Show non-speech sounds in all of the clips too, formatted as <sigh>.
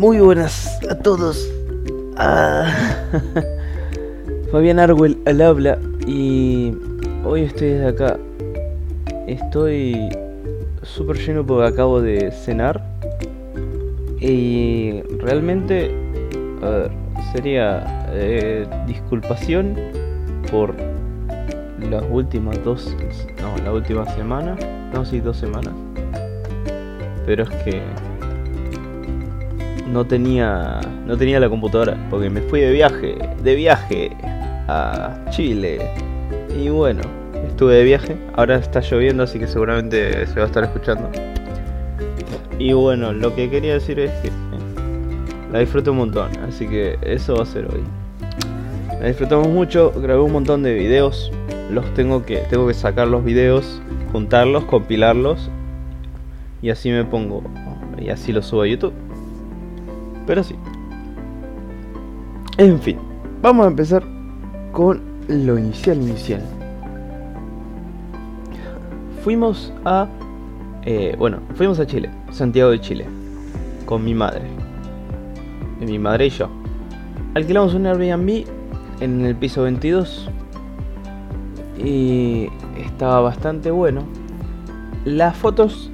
Muy buenas a todos. Ah, <laughs> Fabián Arwell al habla y hoy estoy desde acá. Estoy súper lleno porque acabo de cenar y realmente a ver, sería eh, disculpación por las últimas dos, no, la última semana, no, sí, dos semanas. Pero es que no tenía no tenía la computadora porque me fui de viaje, de viaje a Chile. Y bueno, estuve de viaje, ahora está lloviendo así que seguramente se va a estar escuchando. Y bueno, lo que quería decir es que eh, la disfruto un montón, así que eso va a ser hoy. La disfrutamos mucho, grabé un montón de videos, los tengo que tengo que sacar los videos, juntarlos, compilarlos y así me pongo y así los subo a YouTube. Pero sí. En fin, vamos a empezar con lo inicial inicial. Fuimos a... eh, bueno, fuimos a Chile, Santiago de Chile, con mi madre. Mi madre y yo. Alquilamos un Airbnb en el piso 22 y estaba bastante bueno. Las fotos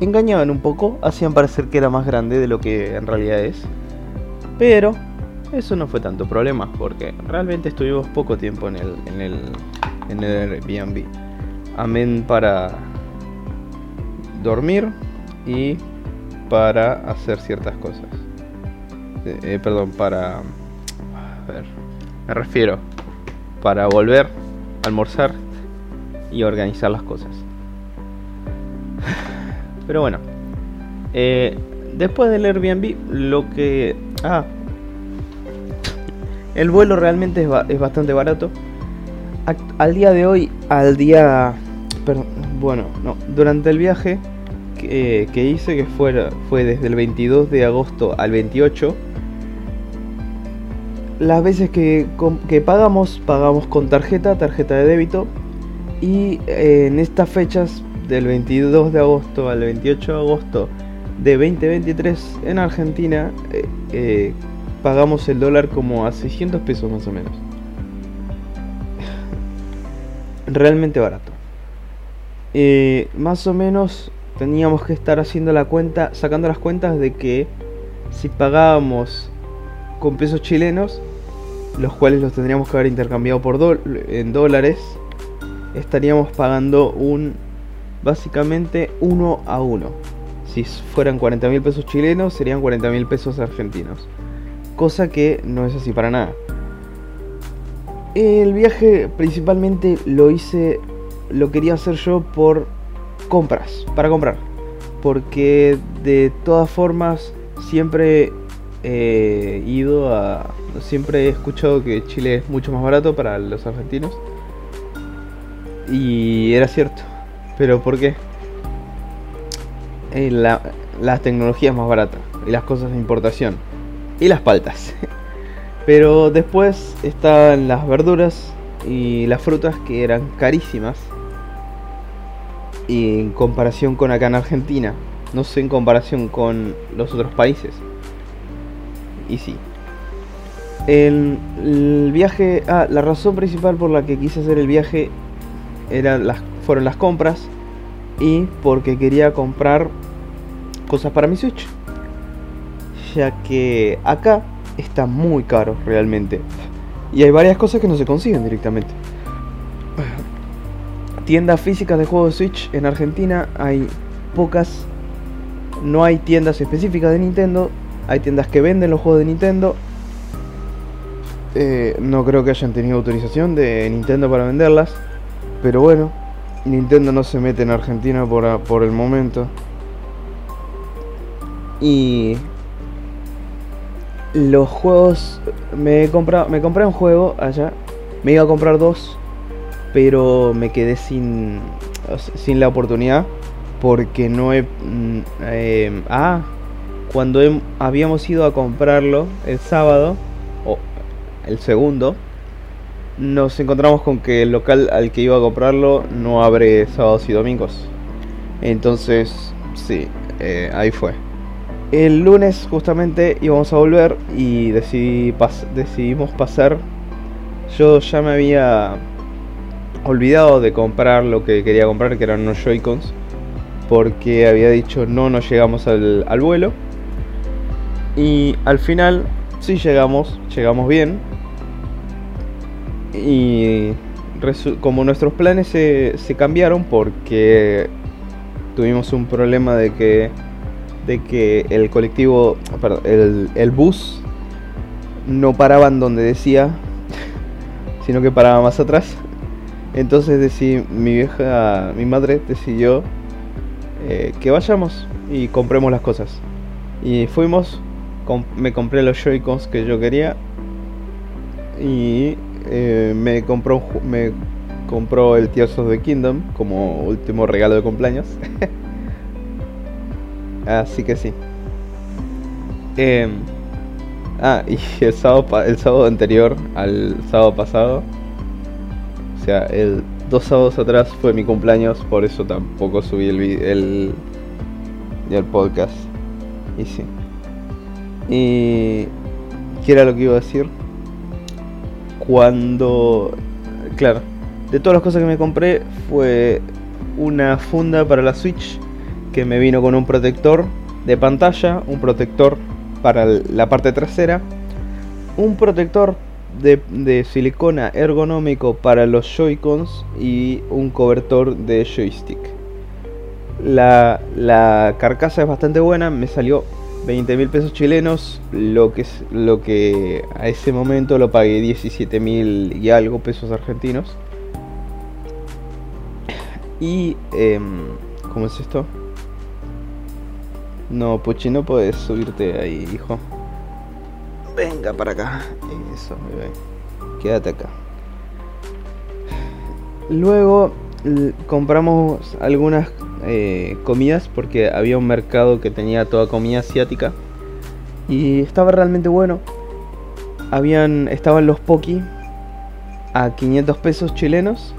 engañaban un poco, hacían parecer que era más grande de lo que en realidad es. Pero eso no fue tanto problema porque realmente estuvimos poco tiempo en el, en el, en el Airbnb. Amén para dormir y para hacer ciertas cosas. Eh, eh, perdón, para... A ver, me refiero. Para volver, almorzar y organizar las cosas. Pero bueno. Eh, después del Airbnb, lo que... Ah. El vuelo realmente es, es bastante barato. Al día de hoy, al día... Perdón, bueno, no. Durante el viaje que, que hice, que fuera, fue desde el 22 de agosto al 28, las veces que, que pagamos, pagamos con tarjeta, tarjeta de débito. Y eh, en estas fechas, del 22 de agosto al 28 de agosto de 2023, en Argentina, eh, eh, pagamos el dólar como a 600 pesos más o menos. Realmente barato. Eh, más o menos teníamos que estar haciendo la cuenta, sacando las cuentas de que si pagábamos con pesos chilenos, los cuales los tendríamos que haber intercambiado por en dólares, estaríamos pagando un básicamente uno a uno. Si fueran 40 mil pesos chilenos, serían 40 mil pesos argentinos. Cosa que no es así para nada. El viaje principalmente lo hice, lo quería hacer yo por compras, para comprar. Porque de todas formas siempre he ido a... Siempre he escuchado que Chile es mucho más barato para los argentinos. Y era cierto. ¿Pero por qué? Eh, la, la tecnología es más barata. Y las cosas de importación. Y las paltas. <laughs> Pero después estaban las verduras y las frutas que eran carísimas. Y en comparación con acá en Argentina. No sé en comparación con los otros países. Y sí. El, el viaje... Ah, la razón principal por la que quise hacer el viaje eran las, fueron las compras. Y porque quería comprar cosas para mi Switch. Ya que acá está muy caro realmente. Y hay varias cosas que no se consiguen directamente. Tiendas físicas de juegos de Switch en Argentina hay pocas. No hay tiendas específicas de Nintendo. Hay tiendas que venden los juegos de Nintendo. Eh, no creo que hayan tenido autorización de Nintendo para venderlas. Pero bueno, Nintendo no se mete en Argentina por, por el momento. Y los juegos me he comprado, me compré un juego allá, me iba a comprar dos, pero me quedé sin sin la oportunidad porque no he mm, eh, ah cuando habíamos ido a comprarlo el sábado o el segundo nos encontramos con que el local al que iba a comprarlo no abre sábados y domingos entonces sí eh, ahí fue El lunes justamente íbamos a volver y decidimos pasar. Yo ya me había olvidado de comprar lo que quería comprar, que eran unos Joy-Cons, porque había dicho no, no llegamos al, vuelo. Y al final sí llegamos, llegamos bien. Y como nuestros planes se, cambiaron porque tuvimos un problema de que de que el colectivo, el, el bus no paraba en donde decía, <laughs> sino que paraba más atrás. Entonces decidí, mi vieja, mi madre decidió eh, que vayamos y compremos las cosas. Y fuimos, me compré los Joy-Cons que yo quería y eh, me compró me compró el Tears of the Kingdom como último regalo de cumpleaños. <laughs> Así que sí. Em, ah, y el sábado, el sábado anterior al sábado pasado, o sea, el dos sábados atrás fue mi cumpleaños, por eso tampoco subí el, el, el podcast. Y sí. Y... ¿Qué era lo que iba a decir? Cuando... Claro, de todas las cosas que me compré fue una funda para la Switch que me vino con un protector de pantalla, un protector para la parte trasera, un protector de, silicona ergonómico para los Joy-Cons y un cobertor de joystick. La, la carcasa es bastante buena, me salió 20 mil pesos chilenos, lo que, lo que a ese momento lo pagué 17 mil y algo pesos argentinos. Y, em, ¿cómo es esto? No, Puchi, no puedes subirte ahí, hijo. Venga para acá. Eso. Quédate acá. Luego compramos algunas eh, comidas porque había un mercado que tenía toda comida asiática y estaba realmente bueno. Habían estaban los poki a 500 pesos chilenos,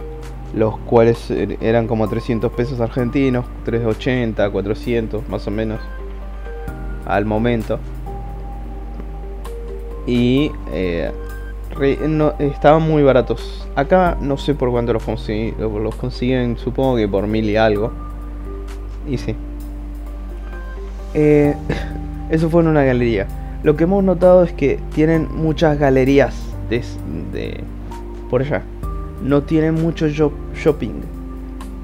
los cuales er, eran como 300 pesos argentinos, 380, 400 más o menos al momento. Y eh, estaban muy baratos. Acá no sé por cuánto los, los consiguen, supongo que por mil y algo. Y sí. Eh, <laughs> eso fue en una galería. Lo que hemos notado es que tienen muchas galerías de, por allá. No tienen mucho shopping.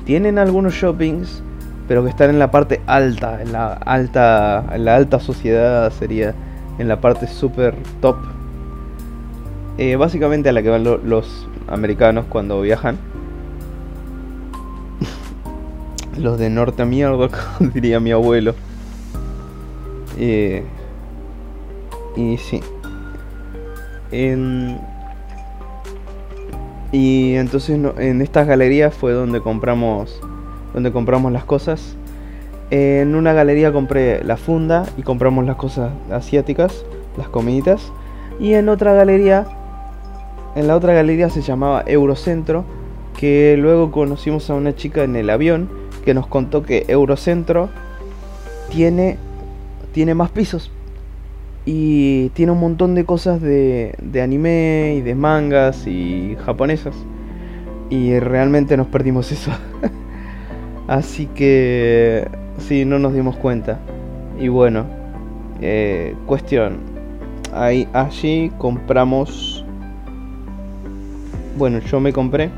Tienen algunos shoppings, pero que están en la parte alta, en la alta, en la alta sociedad sería, en la parte super top. Eh, básicamente a la que van los americanos cuando viajan. Los de norte mierda, <laughs> diría mi abuelo. Eh, y sí. y entonces en estas galerías fue donde compramos donde compramos las cosas. En una galería compré la funda y compramos las cosas asiáticas, las comiditas. Y en otra galería, en la otra galería se llamaba Eurocentro, que luego conocimos a una chica en el avión que nos contó que Eurocentro tiene, tiene más pisos. Y tiene un montón de cosas de, de anime y de mangas y japonesas. Y realmente nos perdimos eso. <laughs> Así que sí, no nos dimos cuenta. Y bueno, eh, cuestión. Ahí, allí compramos. Bueno, yo me compré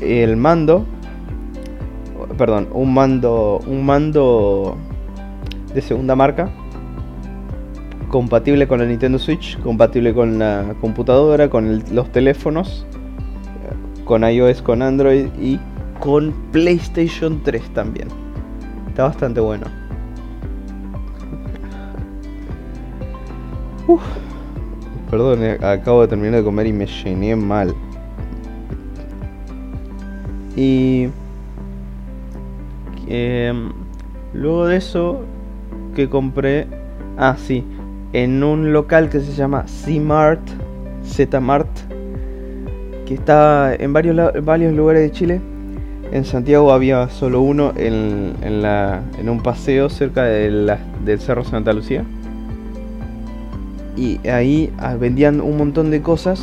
el mando. Perdón, un mando. Un mando de segunda marca. Compatible con la Nintendo Switch, compatible con la computadora, con los teléfonos, con iOS, con Android y con PlayStation 3 también. Está bastante bueno. perdón, eh, acabo de terminar de comer y me llené mal. Y em, luego de eso que compré, ah sí, en un local que se llama C-Mart, Z-Mart, que está en varios, varios lugares de Chile En Santiago había solo uno en, en, la, en un paseo cerca de del Cerro Santa Lucía. Y ahí ah, vendían un montón de cosas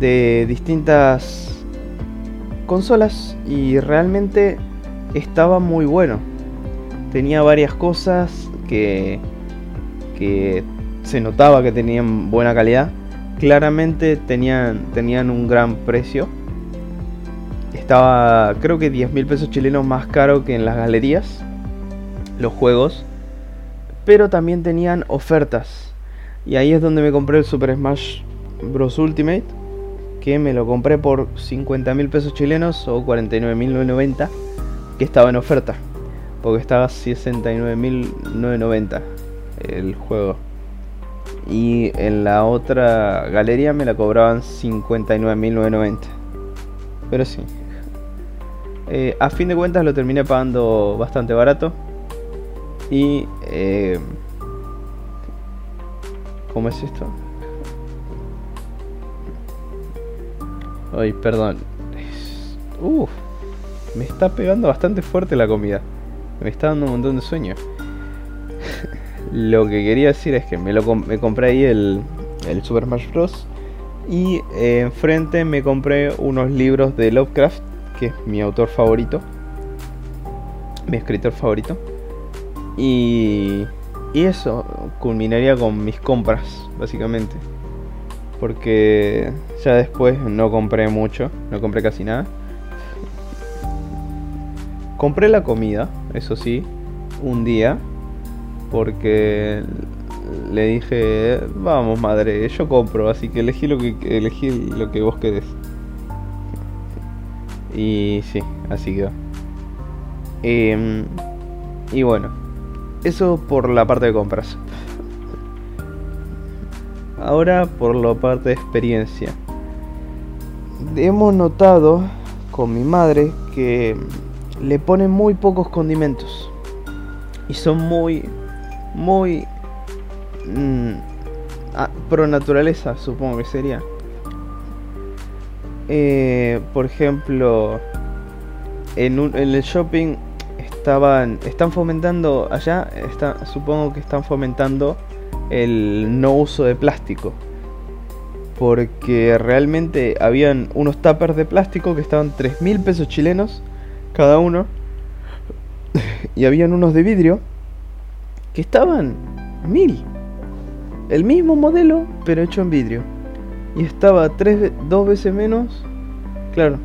de distintas consolas y realmente estaba muy bueno. Tenía varias cosas que, que se notaba que tenían buena calidad. Claramente tenían, tenían un gran precio estaba creo que 10 mil pesos chilenos más caro que en las galerías, los juegos, pero también tenían ofertas. Y ahí es donde me compré el Super Smash Bros. Ultimate, que me lo compré por 50 mil pesos chilenos o 49.990, que estaba en oferta, porque estaba 69.990 el juego. Y en la otra galería me la cobraban 59.990. Pero sí, eh, a fin de cuentas lo terminé pagando bastante barato. Y... Eh, ¿Cómo es esto? Ay, perdón. Uf, me está pegando bastante fuerte la comida. Me está dando un montón de sueño. <laughs> lo que quería decir es que me, lo me compré ahí el, el Super Smash Bros. Y eh, enfrente me compré unos libros de Lovecraft que es mi autor favorito, mi escritor favorito. Y, y eso culminaría con mis compras, básicamente. Porque ya después no compré mucho, no compré casi nada. Compré la comida, eso sí, un día, porque le dije, vamos madre, yo compro, así que elegí lo que elegí lo que vos querés. Y sí, así quedó. Em, y bueno, eso por la parte de compras. Ahora por la parte de experiencia. Hemos notado con mi madre que le ponen muy pocos condimentos. Y son muy, muy... Mm, pro naturaleza, supongo que sería. Eh, por ejemplo, en, el shopping estaban, están fomentando, allá está, supongo que están fomentando el no uso de plástico. Porque realmente habían unos tuppers de plástico que estaban 3 mil pesos chilenos cada uno. Y habían unos de vidrio que estaban mil. El mismo modelo, pero hecho en vidrio y estaba tres, dos veces menos, claro,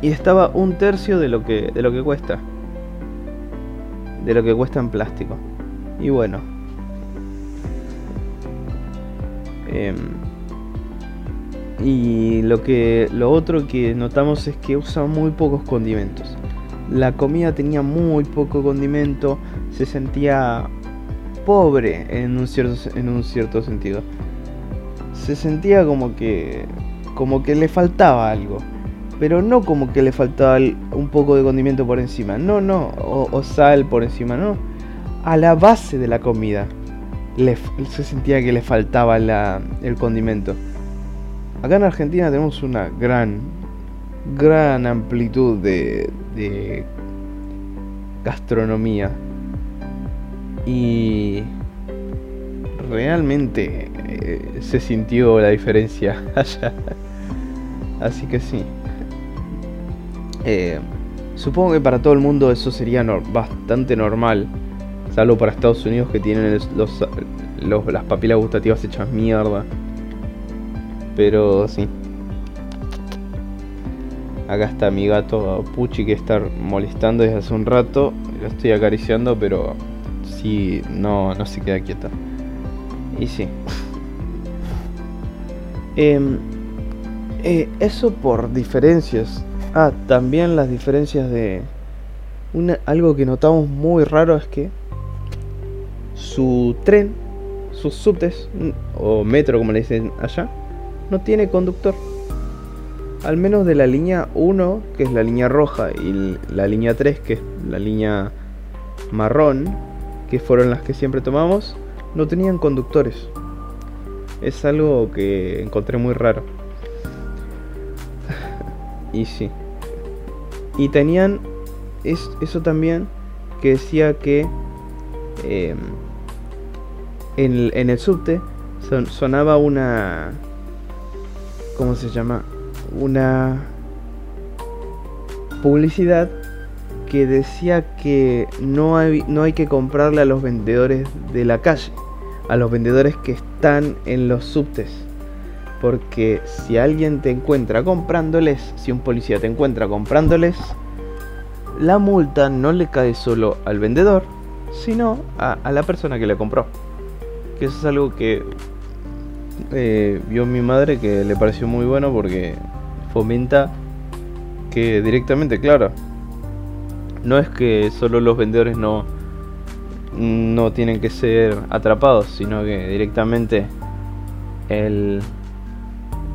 y estaba un tercio de lo que, de lo que cuesta, de lo que cuesta en plástico. Y bueno, em, y lo que, lo otro que notamos es que usa muy pocos condimentos. La comida tenía muy poco condimento, se sentía pobre en un cierto, en un cierto sentido se sentía como que como que le faltaba algo. Pero no como que le faltaba un poco de condimento por encima. No, no. O, sal por encima, no. A la base de la comida se sentía que le faltaba el condimento. Acá en Argentina tenemos una gran, gran amplitud de, de gastronomía. Y realmente eh, se sintió la diferencia <laughs> allá. Así que sí. Eh, supongo que para todo el mundo eso sería bastante normal. Salvo para Estados Unidos que tienen los, las papilas gustativas hechas mierda. Pero sí. Acá está mi gato Puchi que está molestando desde hace un rato. Lo estoy acariciando, pero sí, no, no se queda quieta. Y sí. <laughs> Em, eh, eso por diferencias. Ah, también las diferencias de... Algo que notamos muy raro es que su tren, sus subtes, o metro como le dicen allá, no tiene conductor. Al menos de la línea 1, que es la línea roja, y la línea 3, que es la línea marrón, que fueron las que siempre tomamos, no tenían conductores. Es algo que encontré muy raro. y sí. Y tenían eso también que decía que em, en, el subte sonaba una... ¿Cómo se llama? Una publicidad que decía que no hay, no hay que comprarle a los vendedores de la calle, a los vendedores que están en los subtes. Porque si alguien te encuentra comprándoles, si un policía te encuentra comprándoles, la multa no le cae solo al vendedor, sino a, la persona que le compró. Que eso es algo que eh, vio mi madre que le pareció muy bueno porque fomenta que directamente, claro, no es que solo los vendedores no, no tienen que ser atrapados, sino que directamente el,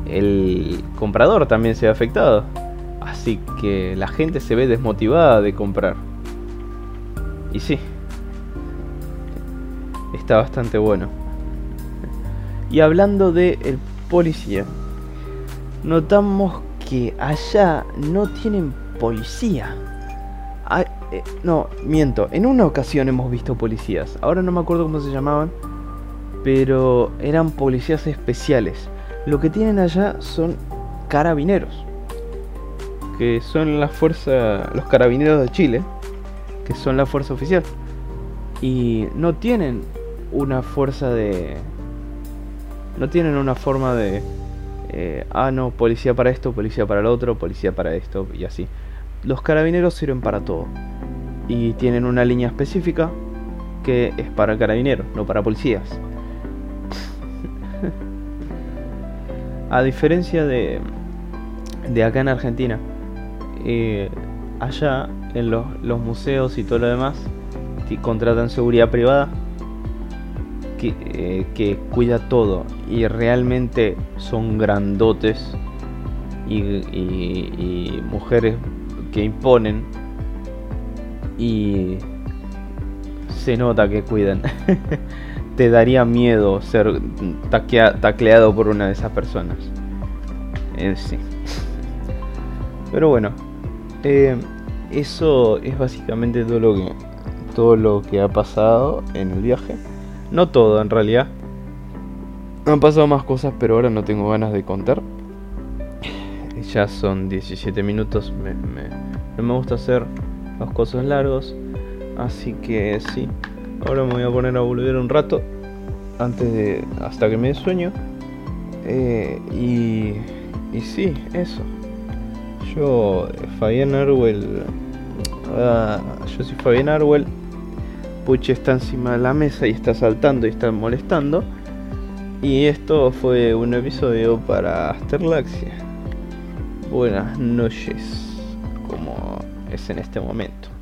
el comprador también se ha afectado. Así que la gente se ve desmotivada de comprar. Y sí, está bastante bueno. Y hablando de el policía, notamos que allá no tienen policía. Eh, no, miento. En una ocasión hemos visto policías. Ahora no me acuerdo cómo se llamaban. Pero eran policías especiales. Lo que tienen allá son carabineros. Que son la fuerza. Los carabineros de Chile. Que son la fuerza oficial. Y no tienen una fuerza de. No tienen una forma de. Eh, ah, no, policía para esto, policía para el otro, policía para esto y así. Los carabineros sirven para todo y tienen una línea específica que es para carabineros, no para policías. <laughs> A diferencia de, de acá en Argentina, eh, allá en los, los, museos y todo lo demás contratan seguridad privada que, eh, que, cuida todo y realmente son grandotes y, y mujeres que imponen y se nota que cuidan. <laughs> Te daría miedo ser tacleado por una de esas personas. Eh, sí. Pero bueno, eh, eso es básicamente todo lo que todo lo que ha pasado en el viaje. No todo en realidad. Han pasado más cosas, pero ahora no tengo ganas de contar. Ya son 17 minutos. no me gusta hacer los cosas largos. Así que sí, ahora me voy a poner a volver un rato antes de hasta que me dé sueño. Eh, y, y sí, eso. Yo, Fabián Arwell. Ah, yo soy Fabián Arwell. Puche está encima de la mesa y está saltando y está molestando. Y esto fue un episodio para Asterlaxia. Buenas noches, como es en este momento.